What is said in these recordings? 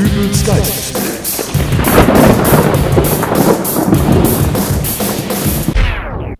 Dübels Geistesblitz.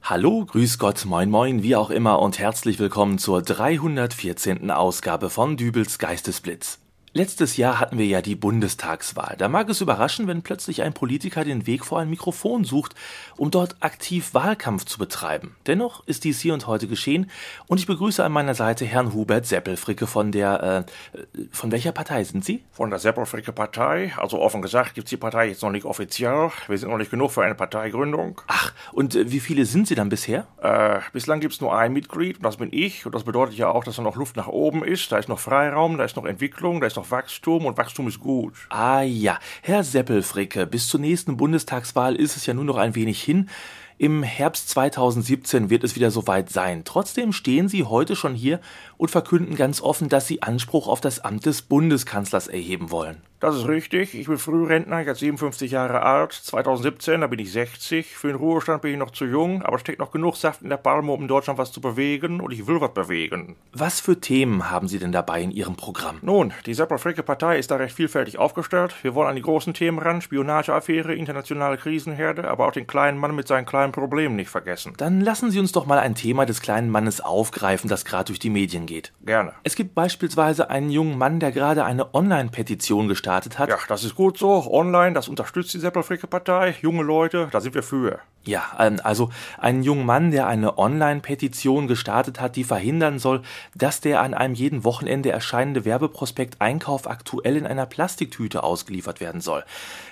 Hallo, grüß Gott, moin moin, wie auch immer und herzlich willkommen zur 314. Ausgabe von Dübels Geistesblitz. Letztes Jahr hatten wir ja die Bundestagswahl. Da mag es überraschen, wenn plötzlich ein Politiker den Weg vor ein Mikrofon sucht, um dort aktiv Wahlkampf zu betreiben. Dennoch ist dies hier und heute geschehen und ich begrüße an meiner Seite Herrn Hubert Seppelfricke von der, äh, von welcher Partei sind Sie? Von der Seppelfricke Partei. Also offen gesagt gibt's die Partei jetzt noch nicht offiziell. Wir sind noch nicht genug für eine Parteigründung. Ach, und äh, wie viele sind Sie dann bisher? Äh, bislang gibt's nur ein Mitglied und das bin ich. Und das bedeutet ja auch, dass da noch Luft nach oben ist. Da ist noch Freiraum, da ist noch Entwicklung, da ist noch Wachstum und Wachstum ist gut. Ah ja, Herr Seppelfricke, bis zur nächsten Bundestagswahl ist es ja nur noch ein wenig hin. Im Herbst 2017 wird es wieder soweit sein. Trotzdem stehen Sie heute schon hier und verkünden ganz offen, dass Sie Anspruch auf das Amt des Bundeskanzlers erheben wollen. Das ist richtig. Ich bin Frührentner, jetzt 57 Jahre alt. 2017, da bin ich 60. Für den Ruhestand bin ich noch zu jung, aber es steckt noch genug Saft in der Palme, um in Deutschland was zu bewegen und ich will was bewegen. Was für Themen haben Sie denn dabei in Ihrem Programm? Nun, die Seppelfricke Partei ist da recht vielfältig aufgestellt. Wir wollen an die großen Themen ran, Spionageaffäre, internationale Krisenherde, aber auch den kleinen Mann mit seinen kleinen Problemen nicht vergessen. Dann lassen Sie uns doch mal ein Thema des kleinen Mannes aufgreifen, das gerade durch die Medien geht. Gerne. Es gibt beispielsweise einen jungen Mann, der gerade eine Online-Petition gestartet hat. Ja, das ist gut so. Online, das unterstützt die Seppelfricke Partei. Junge Leute, da sind wir für. Ja, ähm, also einen jungen Mann, der eine Online-Petition gestartet hat, die verhindern soll, dass der an einem jeden Wochenende erscheinende Werbeprospekt Einkauf aktuell in einer Plastiktüte ausgeliefert werden soll.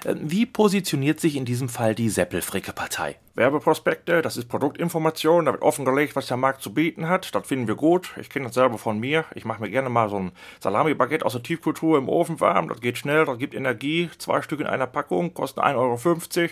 Ähm, wie positioniert sich in diesem Fall die Seppelfricke-Partei? Werbeprospekte, das ist Produktinformation, da wird offengelegt, was der Markt zu bieten hat. Das finden wir gut. Ich kenne das selber von mir. Ich mache mir gerne mal so ein Salami-Baguette aus der Tiefkultur im Ofen warm. Das geht schnell, das gibt Energie. Zwei Stück in einer Packung, kosten 1,50 Euro.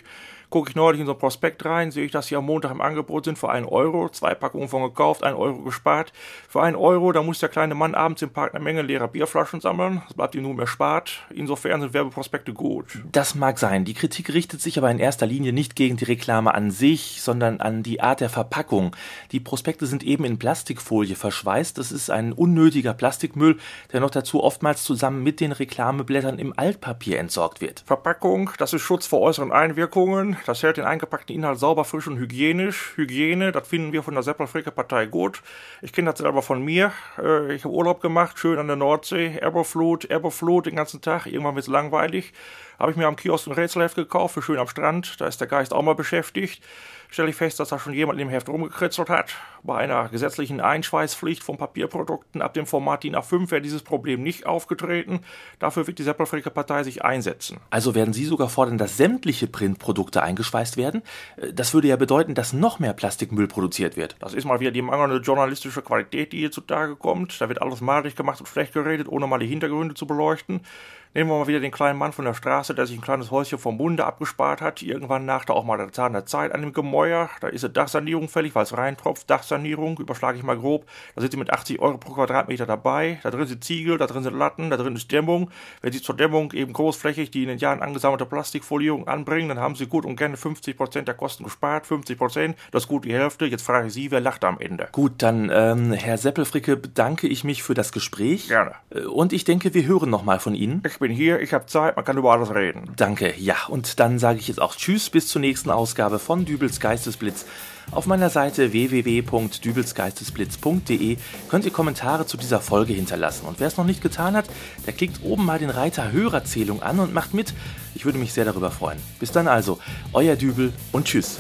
Gucke ich neulich in so ein Prospekt rein, sehe ich, dass sie am Montag im Angebot sind für einen Euro. Zwei Packungen von gekauft, ein Euro gespart. Für einen Euro, da muss der kleine Mann abends im Park eine Menge leerer Bierflaschen sammeln. Das bleibt ihm nur mehr spart. Insofern sind Werbeprospekte gut. Das mag sein. Die Kritik richtet sich aber in erster Linie nicht gegen die Reklame an sich, sondern an die Art der Verpackung. Die Prospekte sind eben in Plastikfolie verschweißt. Das ist ein unnötiger Plastikmüll, der noch dazu oftmals zusammen mit den Reklameblättern im Altpapier entsorgt wird. Verpackung, das ist Schutz vor äußeren Einwirkungen. Das hält den eingepackten Inhalt sauber, frisch und hygienisch. Hygiene, das finden wir von der Seppelfricke Partei gut. Ich kenne das selber von mir. Äh, ich habe Urlaub gemacht, schön an der Nordsee. Erboflut, Erboflut den ganzen Tag. Irgendwann wird es langweilig. Habe ich mir am Kiosk ein Rätselheft gekauft, für schön am Strand. Da ist der Geist auch mal beschäftigt stelle ich fest, dass da schon jemand im Heft rumgekritzelt hat. Bei einer gesetzlichen Einschweißpflicht von Papierprodukten ab dem Format DIN A5 wäre dieses Problem nicht aufgetreten. Dafür wird die Seppelfricke Partei sich einsetzen. Also werden Sie sogar fordern, dass sämtliche Printprodukte eingeschweißt werden? Das würde ja bedeuten, dass noch mehr Plastikmüll produziert wird. Das ist mal wieder die mangelnde journalistische Qualität, die hier zutage kommt. Da wird alles malig gemacht und schlecht geredet, ohne mal die Hintergründe zu beleuchten. Nehmen wir mal wieder den kleinen Mann von der Straße, der sich ein kleines Häuschen vom Munde abgespart hat. Irgendwann nach da auch mal der Zahn der Zeit an dem Gemäuer. Da ist eine Dachsanierung fällig, weil es reintropft. Dachsanierung, überschlage ich mal grob. Da sind sie mit 80 Euro pro Quadratmeter dabei. Da drin sind Ziegel, da drin sind Latten, da drin ist Dämmung. Wenn sie zur Dämmung eben großflächig die in den Jahren angesammelte Plastikfolierung anbringen, dann haben sie gut und gerne 50% der Kosten gespart. 50%, das ist gut die Hälfte. Jetzt frage ich Sie, wer lacht am Ende? Gut, dann, ähm, Herr Seppelfricke, bedanke ich mich für das Gespräch. Gerne. Äh, und ich denke, wir hören nochmal von Ihnen. Ich bin hier, ich habe Zeit, man kann über alles reden. Danke, ja. Und dann sage ich jetzt auch Tschüss bis zur nächsten Ausgabe von Dübels Geistesblitz. Auf meiner Seite www.dübelsgeistesblitz.de könnt ihr Kommentare zu dieser Folge hinterlassen. Und wer es noch nicht getan hat, der klickt oben mal den Reiter Hörerzählung an und macht mit. Ich würde mich sehr darüber freuen. Bis dann also, euer Dübel und Tschüss.